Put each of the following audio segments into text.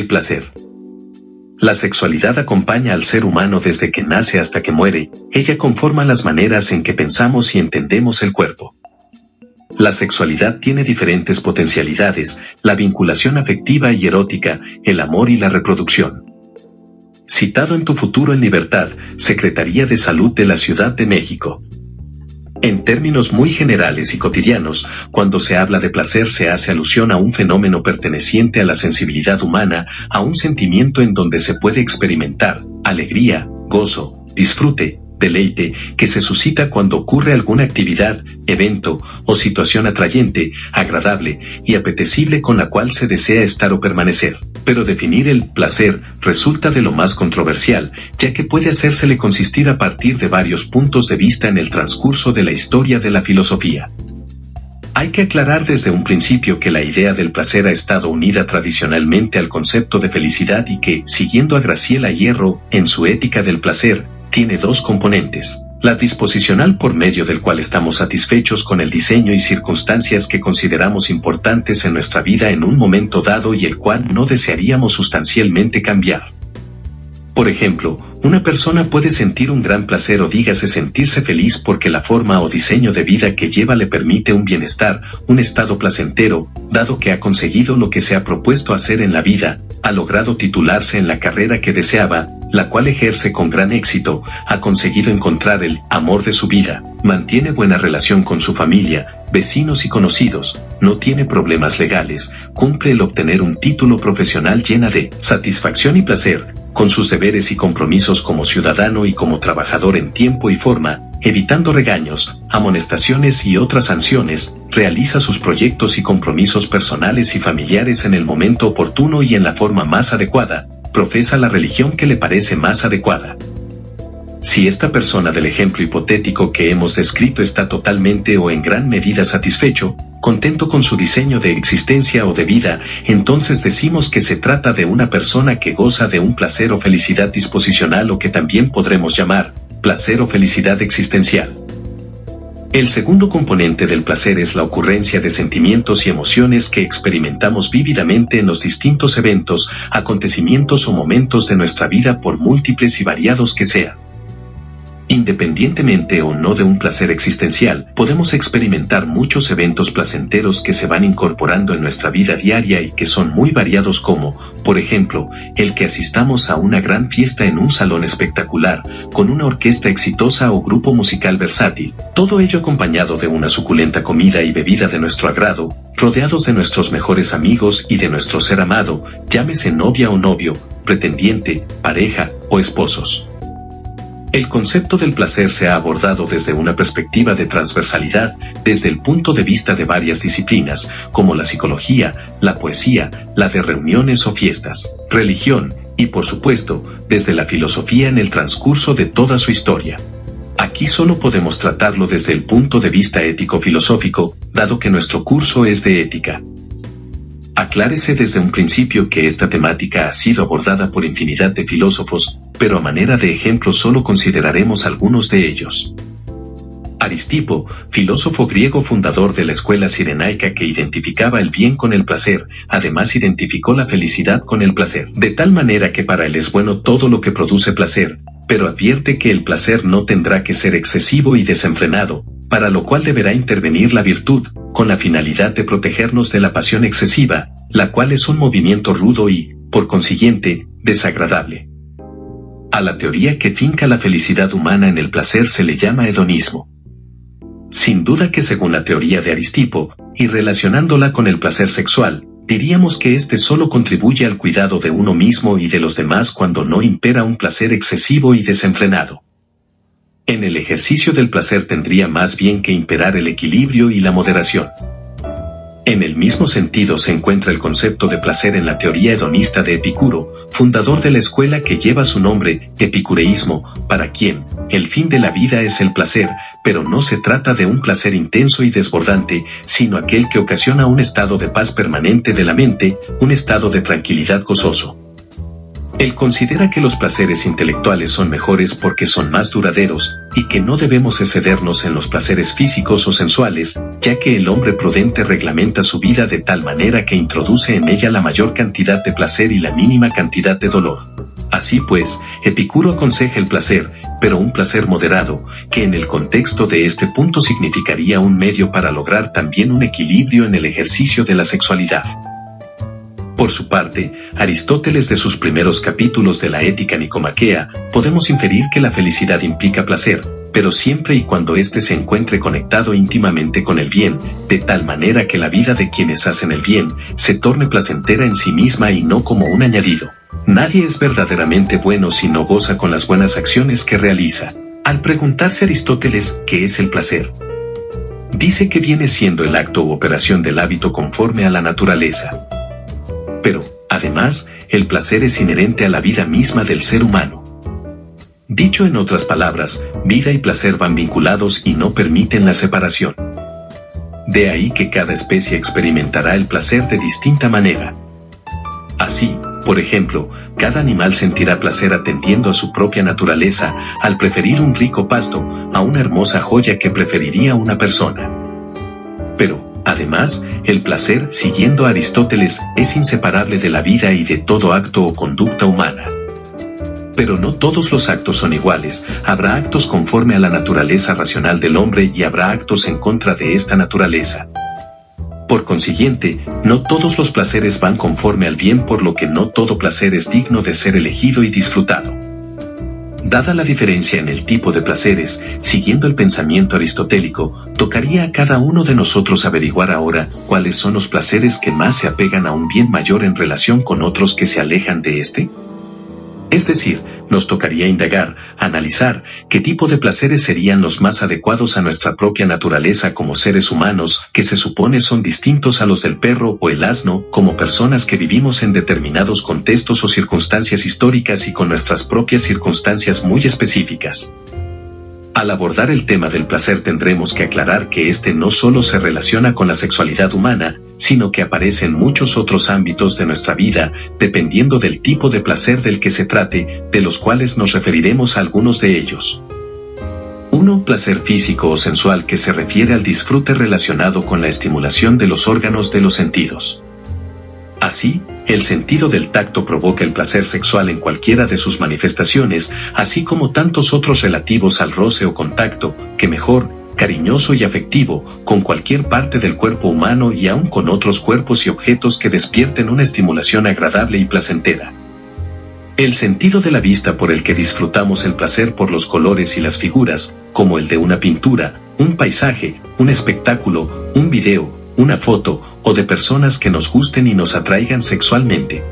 El placer. La sexualidad acompaña al ser humano desde que nace hasta que muere, ella conforma las maneras en que pensamos y entendemos el cuerpo. La sexualidad tiene diferentes potencialidades, la vinculación afectiva y erótica, el amor y la reproducción. Citado en tu futuro en libertad, Secretaría de Salud de la Ciudad de México. En términos muy generales y cotidianos, cuando se habla de placer se hace alusión a un fenómeno perteneciente a la sensibilidad humana, a un sentimiento en donde se puede experimentar alegría, gozo, disfrute, deleite que se suscita cuando ocurre alguna actividad, evento o situación atrayente, agradable y apetecible con la cual se desea estar o permanecer. Pero definir el placer resulta de lo más controversial, ya que puede hacérsele consistir a partir de varios puntos de vista en el transcurso de la historia de la filosofía. Hay que aclarar desde un principio que la idea del placer ha estado unida tradicionalmente al concepto de felicidad y que, siguiendo a Graciela Hierro, en su Ética del Placer, tiene dos componentes. La disposicional por medio del cual estamos satisfechos con el diseño y circunstancias que consideramos importantes en nuestra vida en un momento dado y el cual no desearíamos sustancialmente cambiar. Por ejemplo, una persona puede sentir un gran placer o dígase sentirse feliz porque la forma o diseño de vida que lleva le permite un bienestar, un estado placentero, dado que ha conseguido lo que se ha propuesto hacer en la vida, ha logrado titularse en la carrera que deseaba, la cual ejerce con gran éxito, ha conseguido encontrar el amor de su vida, mantiene buena relación con su familia, vecinos y conocidos, no tiene problemas legales, cumple el obtener un título profesional llena de satisfacción y placer, con sus deberes y compromisos como ciudadano y como trabajador en tiempo y forma, evitando regaños, amonestaciones y otras sanciones, realiza sus proyectos y compromisos personales y familiares en el momento oportuno y en la forma más adecuada, profesa la religión que le parece más adecuada. Si esta persona del ejemplo hipotético que hemos descrito está totalmente o en gran medida satisfecho, contento con su diseño de existencia o de vida, entonces decimos que se trata de una persona que goza de un placer o felicidad disposicional o que también podremos llamar placer o felicidad existencial. El segundo componente del placer es la ocurrencia de sentimientos y emociones que experimentamos vívidamente en los distintos eventos, acontecimientos o momentos de nuestra vida por múltiples y variados que sean. Independientemente o no de un placer existencial, podemos experimentar muchos eventos placenteros que se van incorporando en nuestra vida diaria y que son muy variados como, por ejemplo, el que asistamos a una gran fiesta en un salón espectacular, con una orquesta exitosa o grupo musical versátil, todo ello acompañado de una suculenta comida y bebida de nuestro agrado, rodeados de nuestros mejores amigos y de nuestro ser amado, llámese novia o novio, pretendiente, pareja o esposos. El concepto del placer se ha abordado desde una perspectiva de transversalidad, desde el punto de vista de varias disciplinas, como la psicología, la poesía, la de reuniones o fiestas, religión, y por supuesto, desde la filosofía en el transcurso de toda su historia. Aquí solo podemos tratarlo desde el punto de vista ético-filosófico, dado que nuestro curso es de ética. Aclárese desde un principio que esta temática ha sido abordada por infinidad de filósofos, pero a manera de ejemplo solo consideraremos algunos de ellos. Aristipo, filósofo griego fundador de la escuela sirenaica que identificaba el bien con el placer, además identificó la felicidad con el placer, de tal manera que para él es bueno todo lo que produce placer, pero advierte que el placer no tendrá que ser excesivo y desenfrenado, para lo cual deberá intervenir la virtud, con la finalidad de protegernos de la pasión excesiva, la cual es un movimiento rudo y, por consiguiente, desagradable. A la teoría que finca la felicidad humana en el placer se le llama hedonismo. Sin duda que según la teoría de Aristipo, y relacionándola con el placer sexual, diríamos que éste solo contribuye al cuidado de uno mismo y de los demás cuando no impera un placer excesivo y desenfrenado. En el ejercicio del placer tendría más bien que imperar el equilibrio y la moderación. En el mismo sentido se encuentra el concepto de placer en la teoría hedonista de Epicuro, fundador de la escuela que lleva su nombre, epicureísmo, para quien, el fin de la vida es el placer, pero no se trata de un placer intenso y desbordante, sino aquel que ocasiona un estado de paz permanente de la mente, un estado de tranquilidad gozoso. Él considera que los placeres intelectuales son mejores porque son más duraderos, y que no debemos excedernos en los placeres físicos o sensuales, ya que el hombre prudente reglamenta su vida de tal manera que introduce en ella la mayor cantidad de placer y la mínima cantidad de dolor. Así pues, Epicuro aconseja el placer, pero un placer moderado, que en el contexto de este punto significaría un medio para lograr también un equilibrio en el ejercicio de la sexualidad. Por su parte, Aristóteles de sus primeros capítulos de la Ética Nicomaquea, podemos inferir que la felicidad implica placer, pero siempre y cuando éste se encuentre conectado íntimamente con el bien, de tal manera que la vida de quienes hacen el bien se torne placentera en sí misma y no como un añadido. Nadie es verdaderamente bueno si no goza con las buenas acciones que realiza. Al preguntarse Aristóteles qué es el placer, dice que viene siendo el acto u operación del hábito conforme a la naturaleza. Pero, además, el placer es inherente a la vida misma del ser humano. Dicho en otras palabras, vida y placer van vinculados y no permiten la separación. De ahí que cada especie experimentará el placer de distinta manera. Así, por ejemplo, cada animal sentirá placer atendiendo a su propia naturaleza al preferir un rico pasto a una hermosa joya que preferiría una persona. Pero, Además, el placer, siguiendo Aristóteles, es inseparable de la vida y de todo acto o conducta humana. Pero no todos los actos son iguales, habrá actos conforme a la naturaleza racional del hombre y habrá actos en contra de esta naturaleza. Por consiguiente, no todos los placeres van conforme al bien por lo que no todo placer es digno de ser elegido y disfrutado. Dada la diferencia en el tipo de placeres, siguiendo el pensamiento aristotélico, tocaría a cada uno de nosotros averiguar ahora cuáles son los placeres que más se apegan a un bien mayor en relación con otros que se alejan de éste. Es decir, nos tocaría indagar, analizar qué tipo de placeres serían los más adecuados a nuestra propia naturaleza como seres humanos, que se supone son distintos a los del perro o el asno, como personas que vivimos en determinados contextos o circunstancias históricas y con nuestras propias circunstancias muy específicas. Al abordar el tema del placer tendremos que aclarar que este no solo se relaciona con la sexualidad humana, sino que aparece en muchos otros ámbitos de nuestra vida, dependiendo del tipo de placer del que se trate, de los cuales nos referiremos a algunos de ellos. 1. Placer físico o sensual que se refiere al disfrute relacionado con la estimulación de los órganos de los sentidos. Así, el sentido del tacto provoca el placer sexual en cualquiera de sus manifestaciones, así como tantos otros relativos al roce o contacto, que mejor, cariñoso y afectivo, con cualquier parte del cuerpo humano y aun con otros cuerpos y objetos que despierten una estimulación agradable y placentera. El sentido de la vista por el que disfrutamos el placer por los colores y las figuras, como el de una pintura, un paisaje, un espectáculo, un video, una foto, o de personas que nos gusten y nos atraigan sexualmente.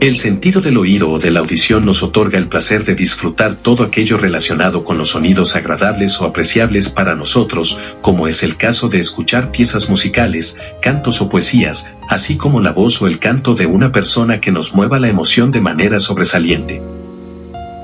El sentido del oído o de la audición nos otorga el placer de disfrutar todo aquello relacionado con los sonidos agradables o apreciables para nosotros, como es el caso de escuchar piezas musicales, cantos o poesías, así como la voz o el canto de una persona que nos mueva la emoción de manera sobresaliente.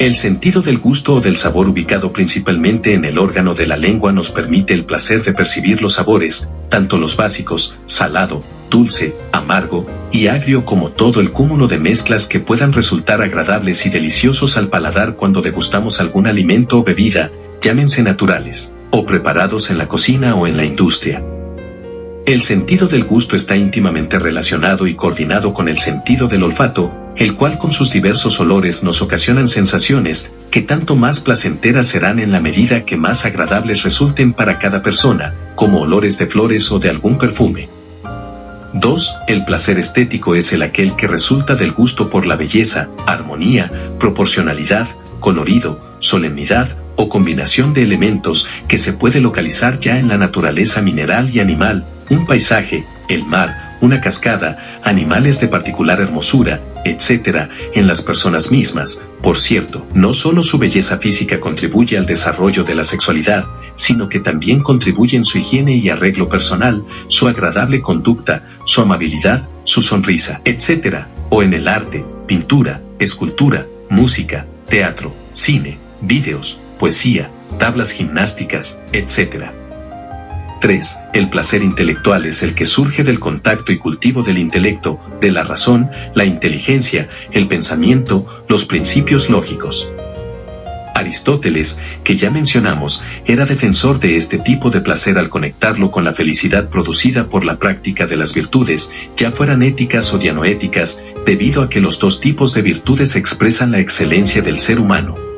El sentido del gusto o del sabor ubicado principalmente en el órgano de la lengua nos permite el placer de percibir los sabores, tanto los básicos, salado, dulce, amargo y agrio como todo el cúmulo de mezclas que puedan resultar agradables y deliciosos al paladar cuando degustamos algún alimento o bebida, llámense naturales, o preparados en la cocina o en la industria. El sentido del gusto está íntimamente relacionado y coordinado con el sentido del olfato, el cual con sus diversos olores nos ocasionan sensaciones que tanto más placenteras serán en la medida que más agradables resulten para cada persona, como olores de flores o de algún perfume. 2. El placer estético es el aquel que resulta del gusto por la belleza, armonía, proporcionalidad, colorido, solemnidad o combinación de elementos que se puede localizar ya en la naturaleza mineral y animal, un paisaje, el mar, una cascada, animales de particular hermosura, etc., en las personas mismas. Por cierto, no solo su belleza física contribuye al desarrollo de la sexualidad, sino que también contribuye en su higiene y arreglo personal, su agradable conducta, su amabilidad, su sonrisa, etc., o en el arte, pintura, escultura, música, teatro, cine, vídeos, poesía, tablas gimnásticas, etc. 3. El placer intelectual es el que surge del contacto y cultivo del intelecto, de la razón, la inteligencia, el pensamiento, los principios lógicos. Aristóteles, que ya mencionamos, era defensor de este tipo de placer al conectarlo con la felicidad producida por la práctica de las virtudes, ya fueran éticas o dianoéticas, debido a que los dos tipos de virtudes expresan la excelencia del ser humano.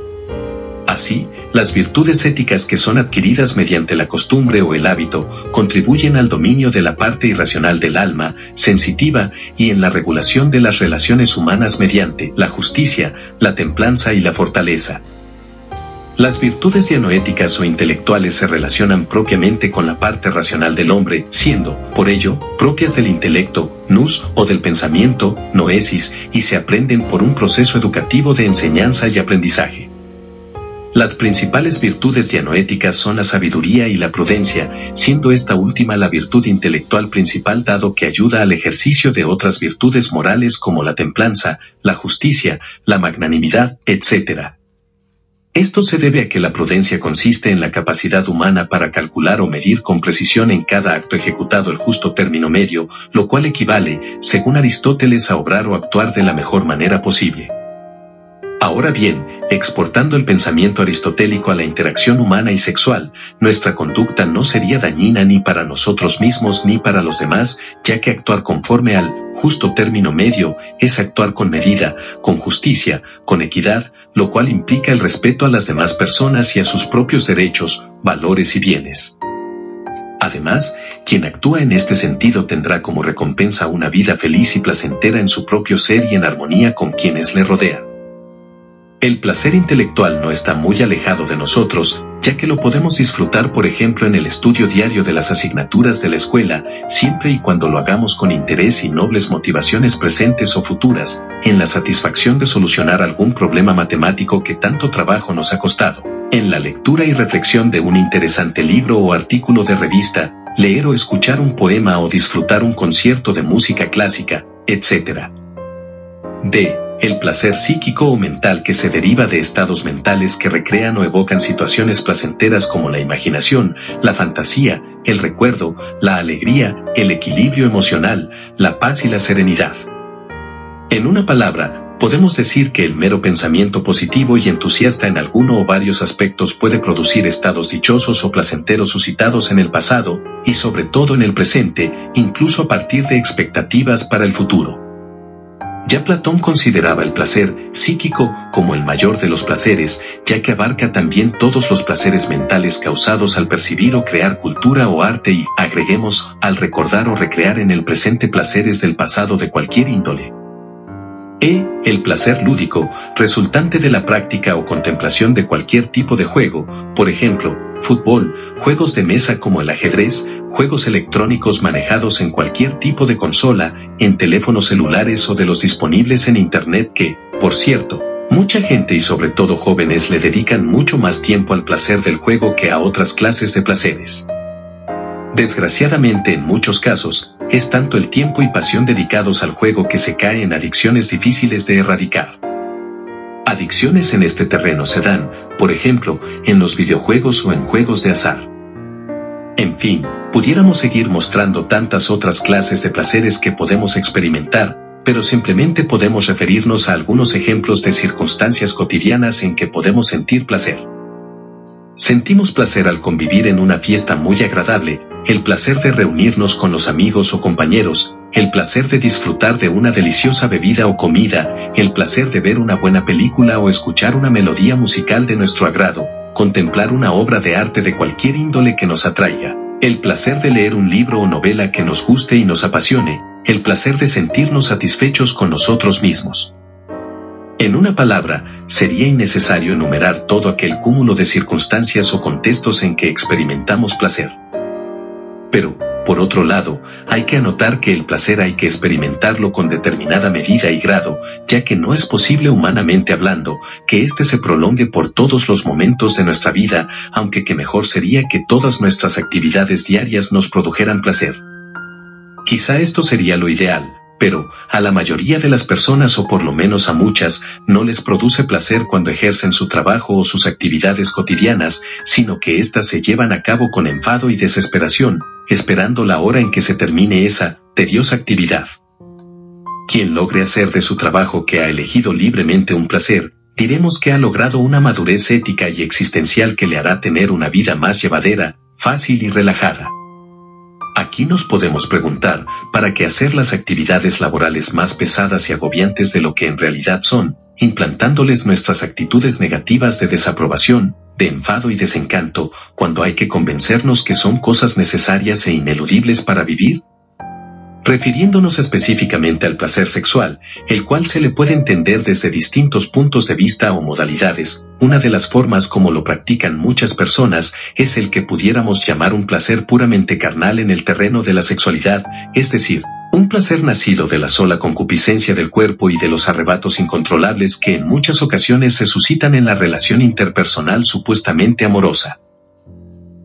Así, las virtudes éticas que son adquiridas mediante la costumbre o el hábito contribuyen al dominio de la parte irracional del alma, sensitiva, y en la regulación de las relaciones humanas mediante la justicia, la templanza y la fortaleza. Las virtudes dianoéticas o intelectuales se relacionan propiamente con la parte racional del hombre, siendo, por ello, propias del intelecto, nous, o del pensamiento, noesis, y se aprenden por un proceso educativo de enseñanza y aprendizaje. Las principales virtudes dianoéticas son la sabiduría y la prudencia, siendo esta última la virtud intelectual principal dado que ayuda al ejercicio de otras virtudes morales como la templanza, la justicia, la magnanimidad, etc. Esto se debe a que la prudencia consiste en la capacidad humana para calcular o medir con precisión en cada acto ejecutado el justo término medio, lo cual equivale, según Aristóteles, a obrar o actuar de la mejor manera posible. Ahora bien, exportando el pensamiento aristotélico a la interacción humana y sexual, nuestra conducta no sería dañina ni para nosotros mismos ni para los demás, ya que actuar conforme al justo término medio es actuar con medida, con justicia, con equidad, lo cual implica el respeto a las demás personas y a sus propios derechos, valores y bienes. Además, quien actúa en este sentido tendrá como recompensa una vida feliz y placentera en su propio ser y en armonía con quienes le rodean. El placer intelectual no está muy alejado de nosotros, ya que lo podemos disfrutar por ejemplo en el estudio diario de las asignaturas de la escuela, siempre y cuando lo hagamos con interés y nobles motivaciones presentes o futuras, en la satisfacción de solucionar algún problema matemático que tanto trabajo nos ha costado, en la lectura y reflexión de un interesante libro o artículo de revista, leer o escuchar un poema o disfrutar un concierto de música clásica, etc. D el placer psíquico o mental que se deriva de estados mentales que recrean o evocan situaciones placenteras como la imaginación, la fantasía, el recuerdo, la alegría, el equilibrio emocional, la paz y la serenidad. En una palabra, podemos decir que el mero pensamiento positivo y entusiasta en alguno o varios aspectos puede producir estados dichosos o placenteros suscitados en el pasado, y sobre todo en el presente, incluso a partir de expectativas para el futuro. Ya Platón consideraba el placer psíquico como el mayor de los placeres, ya que abarca también todos los placeres mentales causados al percibir o crear cultura o arte y, agreguemos, al recordar o recrear en el presente placeres del pasado de cualquier índole. E. El placer lúdico, resultante de la práctica o contemplación de cualquier tipo de juego, por ejemplo, fútbol, juegos de mesa como el ajedrez, juegos electrónicos manejados en cualquier tipo de consola, en teléfonos celulares o de los disponibles en Internet que, por cierto, mucha gente y sobre todo jóvenes le dedican mucho más tiempo al placer del juego que a otras clases de placeres. Desgraciadamente en muchos casos, es tanto el tiempo y pasión dedicados al juego que se cae en adicciones difíciles de erradicar. Adicciones en este terreno se dan, por ejemplo, en los videojuegos o en juegos de azar. En fin, pudiéramos seguir mostrando tantas otras clases de placeres que podemos experimentar, pero simplemente podemos referirnos a algunos ejemplos de circunstancias cotidianas en que podemos sentir placer. Sentimos placer al convivir en una fiesta muy agradable, el placer de reunirnos con los amigos o compañeros, el placer de disfrutar de una deliciosa bebida o comida, el placer de ver una buena película o escuchar una melodía musical de nuestro agrado, contemplar una obra de arte de cualquier índole que nos atraiga, el placer de leer un libro o novela que nos guste y nos apasione, el placer de sentirnos satisfechos con nosotros mismos. En una palabra, sería innecesario enumerar todo aquel cúmulo de circunstancias o contextos en que experimentamos placer. Pero, por otro lado, hay que anotar que el placer hay que experimentarlo con determinada medida y grado, ya que no es posible humanamente hablando que éste se prolongue por todos los momentos de nuestra vida, aunque que mejor sería que todas nuestras actividades diarias nos produjeran placer. Quizá esto sería lo ideal, pero a la mayoría de las personas o por lo menos a muchas no les produce placer cuando ejercen su trabajo o sus actividades cotidianas, sino que éstas se llevan a cabo con enfado y desesperación, esperando la hora en que se termine esa tediosa actividad. Quien logre hacer de su trabajo que ha elegido libremente un placer, diremos que ha logrado una madurez ética y existencial que le hará tener una vida más llevadera, fácil y relajada. Aquí nos podemos preguntar, ¿para qué hacer las actividades laborales más pesadas y agobiantes de lo que en realidad son, implantándoles nuestras actitudes negativas de desaprobación, de enfado y desencanto, cuando hay que convencernos que son cosas necesarias e ineludibles para vivir? Refiriéndonos específicamente al placer sexual, el cual se le puede entender desde distintos puntos de vista o modalidades. Una de las formas como lo practican muchas personas es el que pudiéramos llamar un placer puramente carnal en el terreno de la sexualidad, es decir, un placer nacido de la sola concupiscencia del cuerpo y de los arrebatos incontrolables que en muchas ocasiones se suscitan en la relación interpersonal supuestamente amorosa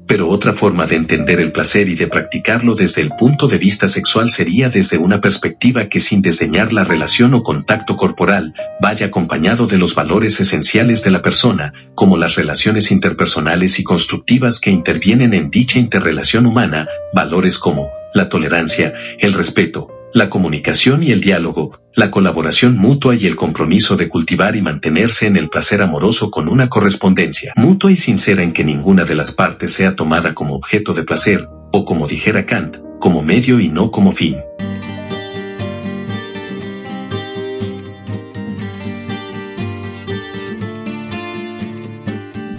pero otra forma de entender el placer y de practicarlo desde el punto de vista sexual sería desde una perspectiva que sin desdeñar la relación o contacto corporal, vaya acompañado de los valores esenciales de la persona, como las relaciones interpersonales y constructivas que intervienen en dicha interrelación humana, valores como la tolerancia, el respeto, la comunicación y el diálogo, la colaboración mutua y el compromiso de cultivar y mantenerse en el placer amoroso con una correspondencia mutua y sincera en que ninguna de las partes sea tomada como objeto de placer, o como dijera Kant, como medio y no como fin.